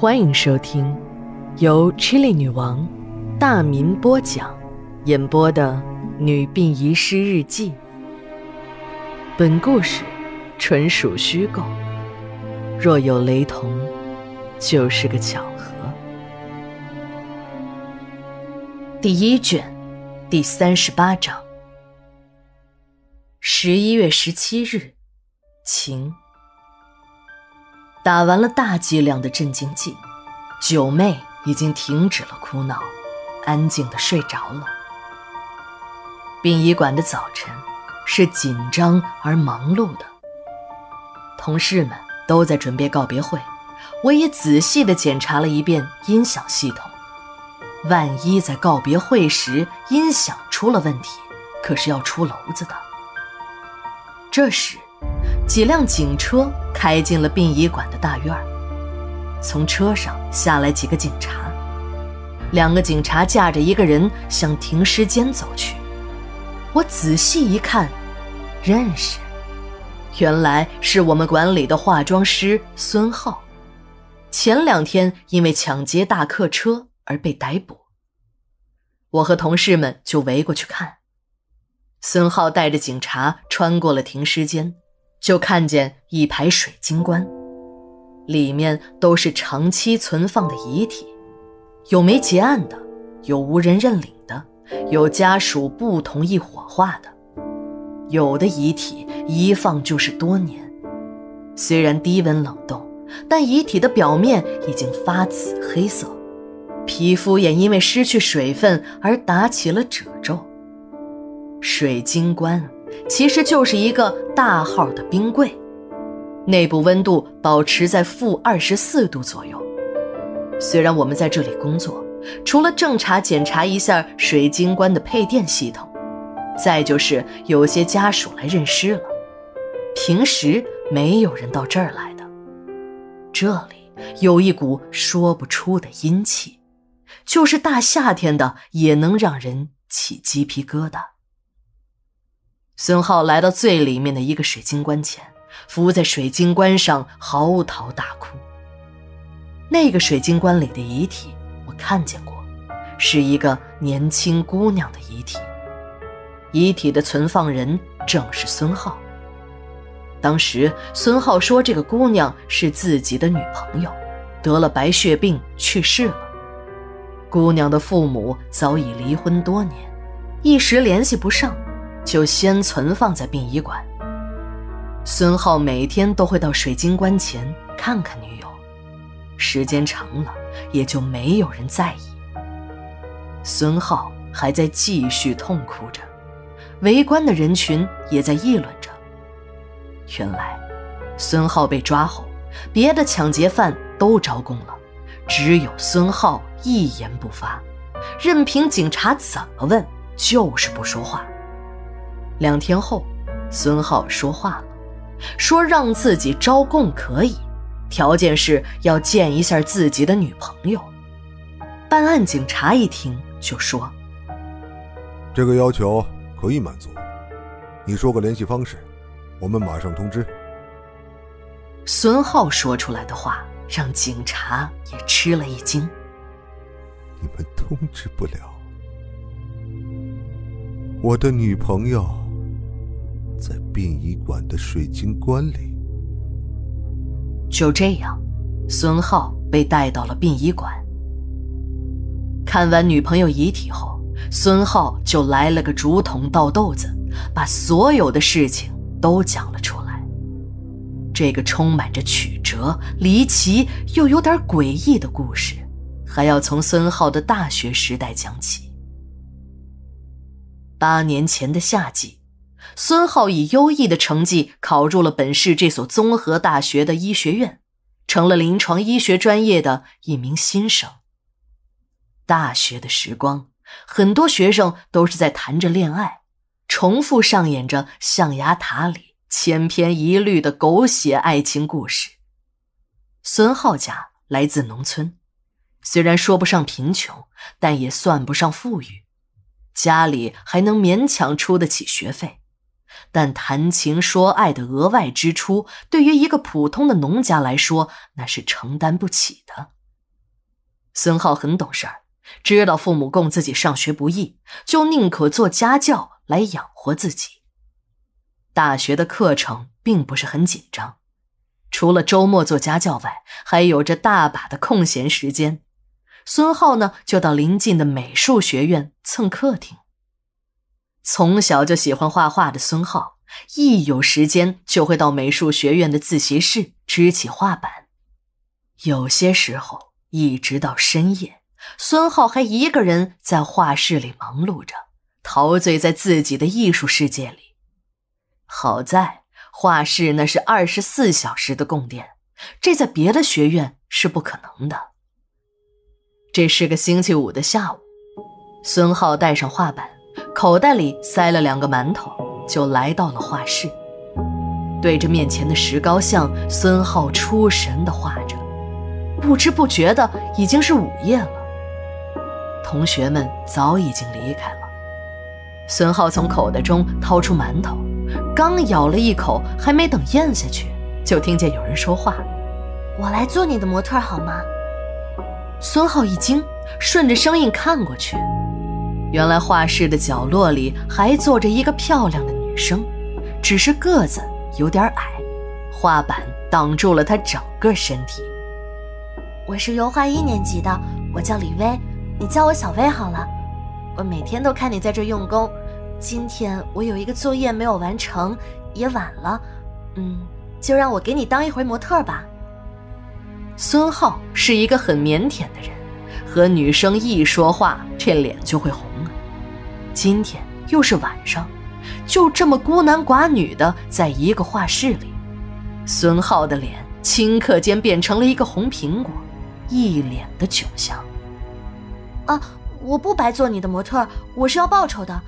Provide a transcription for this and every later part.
欢迎收听由 Chili 女王大民播讲、演播的《女病遗失日记》。本故事纯属虚构，若有雷同，就是个巧合。第一卷第三十八章。十一月十七日，晴。打完了大剂量的镇静剂，九妹已经停止了哭闹，安静的睡着了。殡仪馆的早晨是紧张而忙碌的，同事们都在准备告别会，我也仔细的检查了一遍音响系统，万一在告别会时音响出了问题，可是要出篓子的。这时。几辆警车开进了殡仪馆的大院从车上下来几个警察，两个警察架着一个人向停尸间走去。我仔细一看，认识，原来是我们馆里的化妆师孙浩，前两天因为抢劫大客车而被逮捕。我和同事们就围过去看，孙浩带着警察穿过了停尸间。就看见一排水晶棺，里面都是长期存放的遗体，有没结案的，有无人认领的，有家属不同意火化的，有的遗体一放就是多年。虽然低温冷冻，但遗体的表面已经发紫黑色，皮肤也因为失去水分而打起了褶皱。水晶棺。其实就是一个大号的冰柜，内部温度保持在负二十四度左右。虽然我们在这里工作，除了正常检查一下水晶棺的配电系统，再就是有些家属来认尸了，平时没有人到这儿来的。这里有一股说不出的阴气，就是大夏天的也能让人起鸡皮疙瘩。孙浩来到最里面的一个水晶棺前，伏在水晶棺上嚎啕大哭。那个水晶棺里的遗体我看见过，是一个年轻姑娘的遗体。遗体的存放人正是孙浩。当时孙浩说，这个姑娘是自己的女朋友，得了白血病去世了。姑娘的父母早已离婚多年，一时联系不上。就先存放在殡仪馆。孙浩每天都会到水晶棺前看看女友，时间长了也就没有人在意。孙浩还在继续痛哭着，围观的人群也在议论着。原来，孙浩被抓后，别的抢劫犯都招供了，只有孙浩一言不发，任凭警察怎么问，就是不说话。两天后，孙浩说话了，说让自己招供可以，条件是要见一下自己的女朋友。办案警察一听就说：“这个要求可以满足，你说个联系方式，我们马上通知。”孙浩说出来的话让警察也吃了一惊：“你们通知不了我的女朋友。”殡仪馆的水晶棺里。就这样，孙浩被带到了殡仪馆。看完女朋友遗体后，孙浩就来了个竹筒倒豆子，把所有的事情都讲了出来。这个充满着曲折、离奇又有点诡异的故事，还要从孙浩的大学时代讲起。八年前的夏季。孙浩以优异的成绩考入了本市这所综合大学的医学院，成了临床医学专业的一名新生。大学的时光，很多学生都是在谈着恋爱，重复上演着象牙塔里千篇一律的狗血爱情故事。孙浩家来自农村，虽然说不上贫穷，但也算不上富裕，家里还能勉强出得起学费。但谈情说爱的额外支出，对于一个普通的农家来说，那是承担不起的。孙浩很懂事儿，知道父母供自己上学不易，就宁可做家教来养活自己。大学的课程并不是很紧张，除了周末做家教外，还有着大把的空闲时间。孙浩呢，就到邻近的美术学院蹭课听。从小就喜欢画画的孙浩，一有时间就会到美术学院的自习室支起画板。有些时候，一直到深夜，孙浩还一个人在画室里忙碌着，陶醉在自己的艺术世界里。好在画室那是二十四小时的供电，这在别的学院是不可能的。这是个星期五的下午，孙浩带上画板，口袋里塞了两个馒头，就来到了画室。对着面前的石膏像，孙浩出神地画着，不知不觉的已经是午夜了。同学们早已经离开了。孙浩从口袋中掏出馒头。刚咬了一口，还没等咽下去，就听见有人说话：“我来做你的模特好吗？”孙浩一惊，顺着声音看过去，原来画室的角落里还坐着一个漂亮的女生，只是个子有点矮，画板挡住了她整个身体。我是油画一年级的，我叫李薇，你叫我小薇好了。我每天都看你在这用功。今天我有一个作业没有完成，也晚了，嗯，就让我给你当一回模特吧。孙浩是一个很腼腆的人，和女生一说话，这脸就会红。今天又是晚上，就这么孤男寡女的在一个画室里，孙浩的脸顷刻间变成了一个红苹果，一脸的窘相。啊，我不白做你的模特，我是要报酬的。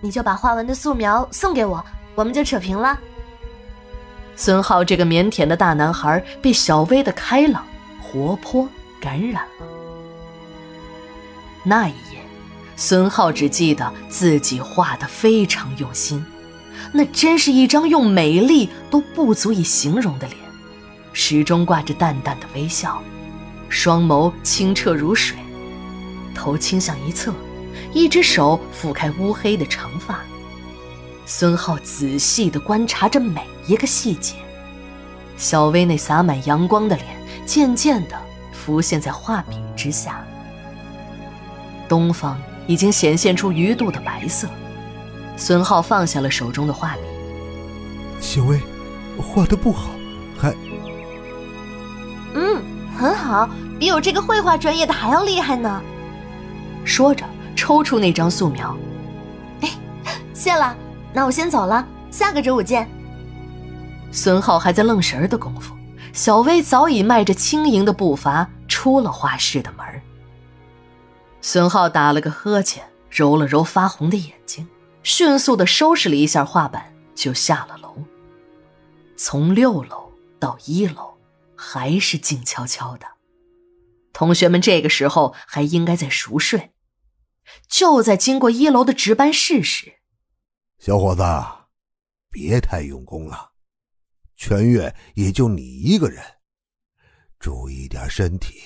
你就把画完的素描送给我，我们就扯平了。孙浩这个腼腆的大男孩被小薇的开朗、活泼感染了。那一夜，孙浩只记得自己画的非常用心，那真是一张用美丽都不足以形容的脸，始终挂着淡淡的微笑，双眸清澈如水，头倾向一侧。一只手抚开乌黑的长发，孙浩仔细地观察着每一个细节。小薇那洒满阳光的脸渐渐地浮现在画笔之下，东方已经显现出鱼肚的白色。孙浩放下了手中的画笔。小薇，画的不好，还……嗯，很好，比我这个绘画专业的还要厉害呢。说着。抽出那张素描，哎，谢了，那我先走了，下个周五见。孙浩还在愣神儿的功夫，小薇早已迈着轻盈的步伐出了画室的门。孙浩打了个呵欠，揉了揉发红的眼睛，迅速的收拾了一下画板，就下了楼。从六楼到一楼，还是静悄悄的，同学们这个时候还应该在熟睡。就在经过一楼的值班室时，小伙子，别太用功了，全院也就你一个人，注意点身体。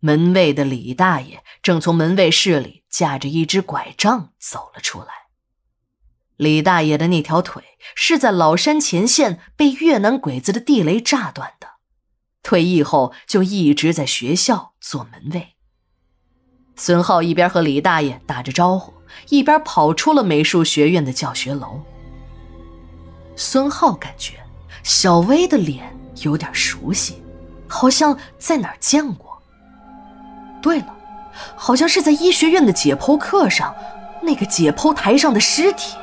门卫的李大爷正从门卫室里架着一只拐杖走了出来。李大爷的那条腿是在老山前线被越南鬼子的地雷炸断的，退役后就一直在学校做门卫。孙浩一边和李大爷打着招呼，一边跑出了美术学院的教学楼。孙浩感觉小薇的脸有点熟悉，好像在哪儿见过。对了，好像是在医学院的解剖课上，那个解剖台上的尸体。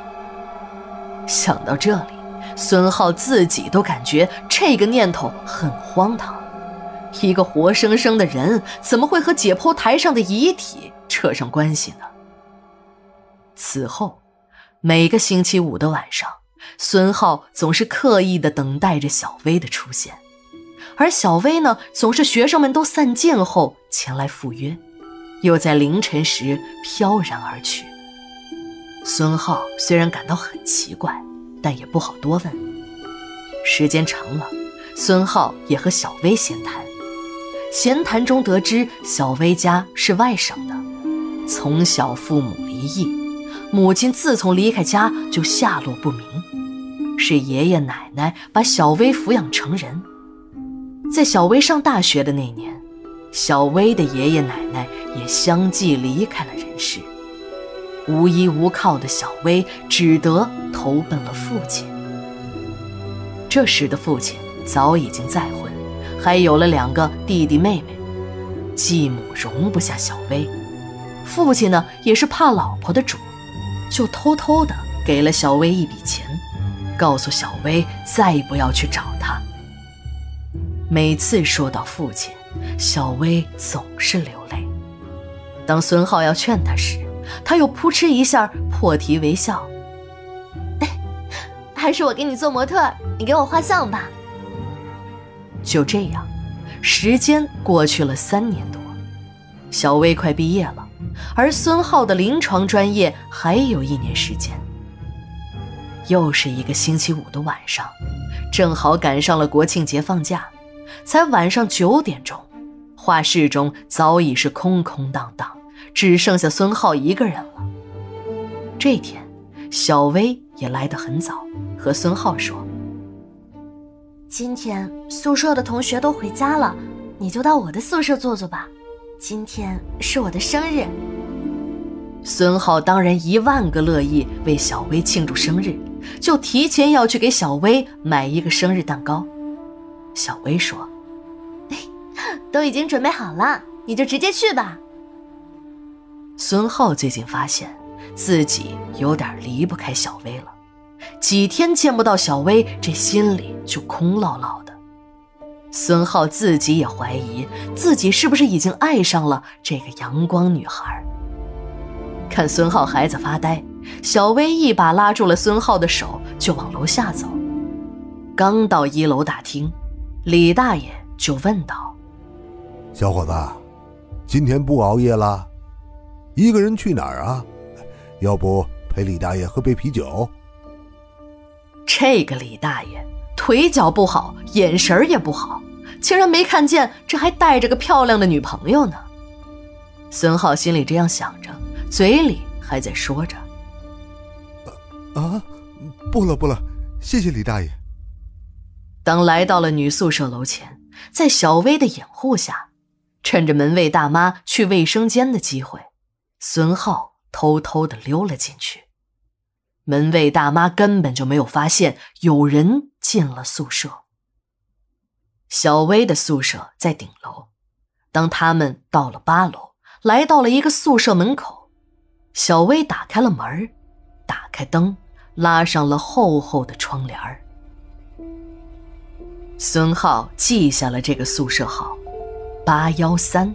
想到这里，孙浩自己都感觉这个念头很荒唐。一个活生生的人怎么会和解剖台上的遗体扯上关系呢？此后，每个星期五的晚上，孙浩总是刻意的等待着小薇的出现，而小薇呢，总是学生们都散尽后前来赴约，又在凌晨时飘然而去。孙浩虽然感到很奇怪，但也不好多问。时间长了，孙浩也和小薇闲谈。闲谈中得知小薇家是外省的，从小父母离异，母亲自从离开家就下落不明，是爷爷奶奶把小薇抚养成人。在小薇上大学的那年，小薇的爷爷奶奶也相继离开了人世，无依无靠的小薇只得投奔了父亲。这时的父亲早已经再婚。还有了两个弟弟妹妹，继母容不下小薇，父亲呢也是怕老婆的主，就偷偷的给了小薇一笔钱，告诉小薇再不要去找他。每次说到父亲，小薇总是流泪。当孙浩要劝她时，她又扑哧一下破涕为笑：“还是我给你做模特，你给我画像吧。”就这样，时间过去了三年多，小薇快毕业了，而孙浩的临床专业还有一年时间。又是一个星期五的晚上，正好赶上了国庆节放假，才晚上九点钟，画室中早已是空空荡荡，只剩下孙浩一个人了。这天，小薇也来得很早，和孙浩说。今天宿舍的同学都回家了，你就到我的宿舍坐坐吧。今天是我的生日。孙浩当然一万个乐意为小薇庆祝生日，就提前要去给小薇买一个生日蛋糕。小薇说：“都已经准备好了，你就直接去吧。”孙浩最近发现自己有点离不开小薇了。几天见不到小薇，这心里就空落落的。孙浩自己也怀疑自己是不是已经爱上了这个阳光女孩。看孙浩孩子发呆，小薇一把拉住了孙浩的手，就往楼下走。刚到一楼大厅，李大爷就问道：“小伙子，今天不熬夜了？一个人去哪儿啊？要不陪李大爷喝杯啤酒？”这个李大爷腿脚不好，眼神也不好，竟然没看见这还带着个漂亮的女朋友呢。孙浩心里这样想着，嘴里还在说着：“啊，不了不了，谢谢李大爷。”当来到了女宿舍楼前，在小薇的掩护下，趁着门卫大妈去卫生间的机会，孙浩偷偷的溜了进去。门卫大妈根本就没有发现有人进了宿舍。小薇的宿舍在顶楼，当他们到了八楼，来到了一个宿舍门口，小薇打开了门，打开灯，拉上了厚厚的窗帘孙浩记下了这个宿舍号：八幺三。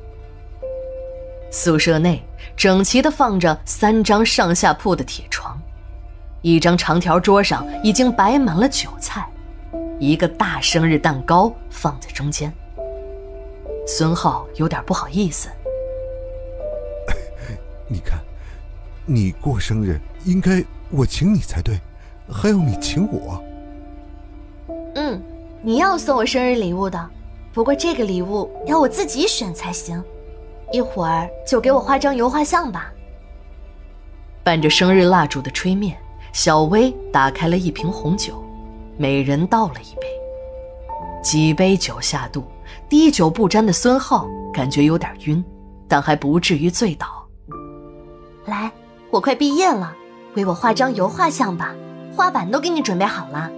宿舍内整齐的放着三张上下铺的铁床。一张长条桌上已经摆满了酒菜，一个大生日蛋糕放在中间。孙浩有点不好意思：“ 你看，你过生日应该我请你才对，还要你请我。”“嗯，你要送我生日礼物的，不过这个礼物要我自己选才行。一会儿就给我画张油画像吧。”伴着生日蜡烛的吹灭。小薇打开了一瓶红酒，每人倒了一杯。几杯酒下肚，滴酒不沾的孙浩感觉有点晕，但还不至于醉倒。来，我快毕业了，为我画张油画像吧，画板都给你准备好了。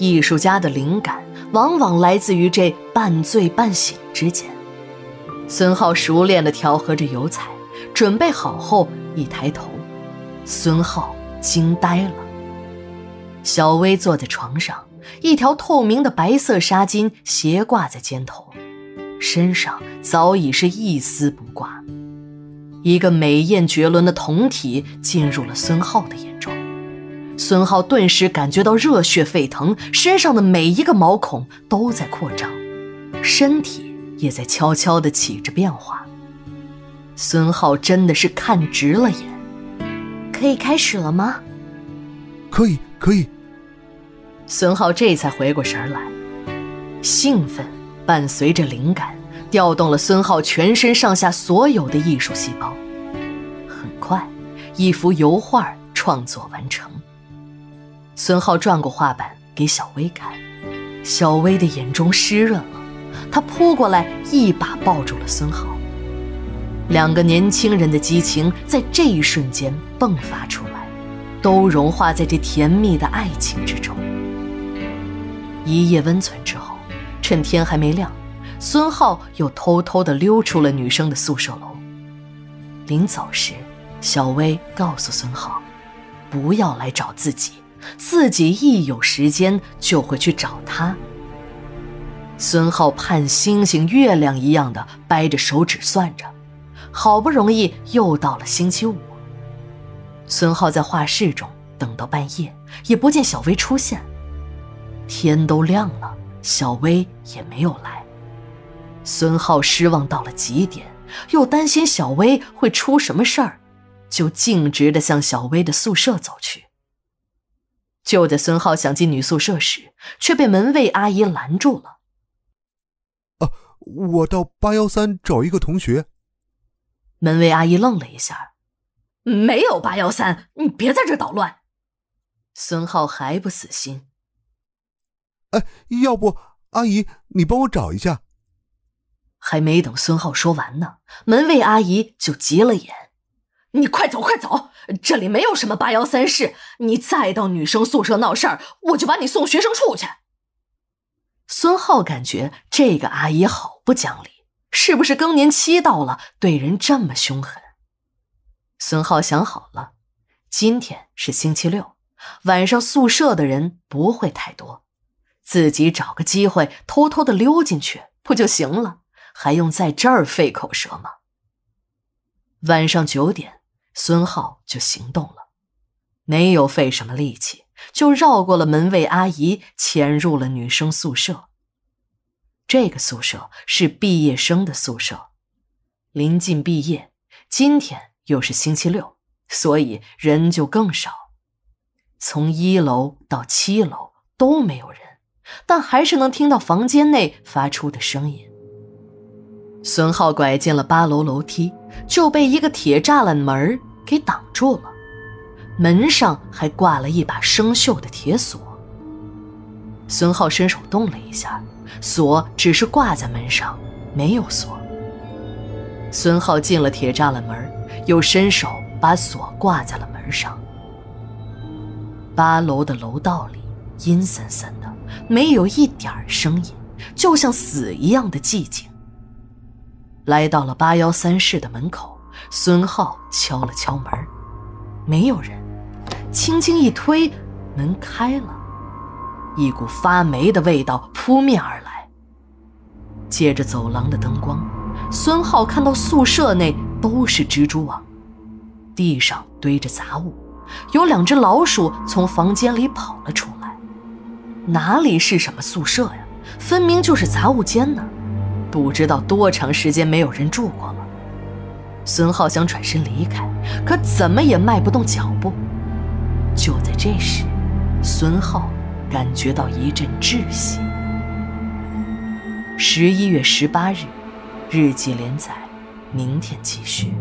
艺术家的灵感往往来自于这半醉半醒之间。孙浩熟练地调和着油彩，准备好后一抬头，孙浩。惊呆了。小薇坐在床上，一条透明的白色纱巾斜挂在肩头，身上早已是一丝不挂。一个美艳绝伦的酮体进入了孙浩的眼，孙浩顿时感觉到热血沸腾，身上的每一个毛孔都在扩张，身体也在悄悄地起着变化。孙浩真的是看直了眼。可以开始了吗？可以，可以。孙浩这才回过神来，兴奋伴随着灵感，调动了孙浩全身上下所有的艺术细胞。很快，一幅油画创作完成。孙浩转过画板给小薇看，小薇的眼中湿润了，她扑过来一把抱住了孙浩。两个年轻人的激情在这一瞬间迸发出来，都融化在这甜蜜的爱情之中。一夜温存之后，趁天还没亮，孙浩又偷偷地溜出了女生的宿舍楼。临走时，小薇告诉孙浩，不要来找自己，自己一有时间就会去找他。孙浩盼星星月亮一样的掰着手指算着。好不容易又到了星期五，孙浩在画室中等到半夜，也不见小薇出现。天都亮了，小薇也没有来。孙浩失望到了极点，又担心小薇会出什么事儿，就径直的向小薇的宿舍走去。就在孙浩想进女宿舍时，却被门卫阿姨拦住了。“啊，我到八幺三找一个同学。”门卫阿姨愣了一下，“没有八幺三，你别在这捣乱。”孙浩还不死心，“哎，要不阿姨你帮我找一下？”还没等孙浩说完呢，门卫阿姨就急了眼，“你快走快走，这里没有什么八幺三室，你再到女生宿舍闹事儿，我就把你送学生处去。”孙浩感觉这个阿姨好不讲理。是不是更年期到了，对人这么凶狠？孙浩想好了，今天是星期六，晚上宿舍的人不会太多，自己找个机会偷偷的溜进去不就行了？还用在这儿费口舌吗？晚上九点，孙浩就行动了，没有费什么力气，就绕过了门卫阿姨，潜入了女生宿舍。这个宿舍是毕业生的宿舍，临近毕业，今天又是星期六，所以人就更少。从一楼到七楼都没有人，但还是能听到房间内发出的声音。孙浩拐进了八楼楼梯，就被一个铁栅栏门给挡住了，门上还挂了一把生锈的铁锁。孙浩伸手动了一下。锁只是挂在门上，没有锁。孙浩进了铁栅栏门，又伸手把锁挂在了门上。八楼的楼道里阴森森的，没有一点声音，就像死一样的寂静。来到了八幺三室的门口，孙浩敲了敲门，没有人。轻轻一推，门开了。一股发霉的味道扑面而来。借着走廊的灯光，孙浩看到宿舍内都是蜘蛛网，地上堆着杂物，有两只老鼠从房间里跑了出来。哪里是什么宿舍呀？分明就是杂物间呢！不知道多长时间没有人住过了。孙浩想转身离开，可怎么也迈不动脚步。就在这时，孙浩。感觉到一阵窒息。十一月十八日，日记连载，明天继续。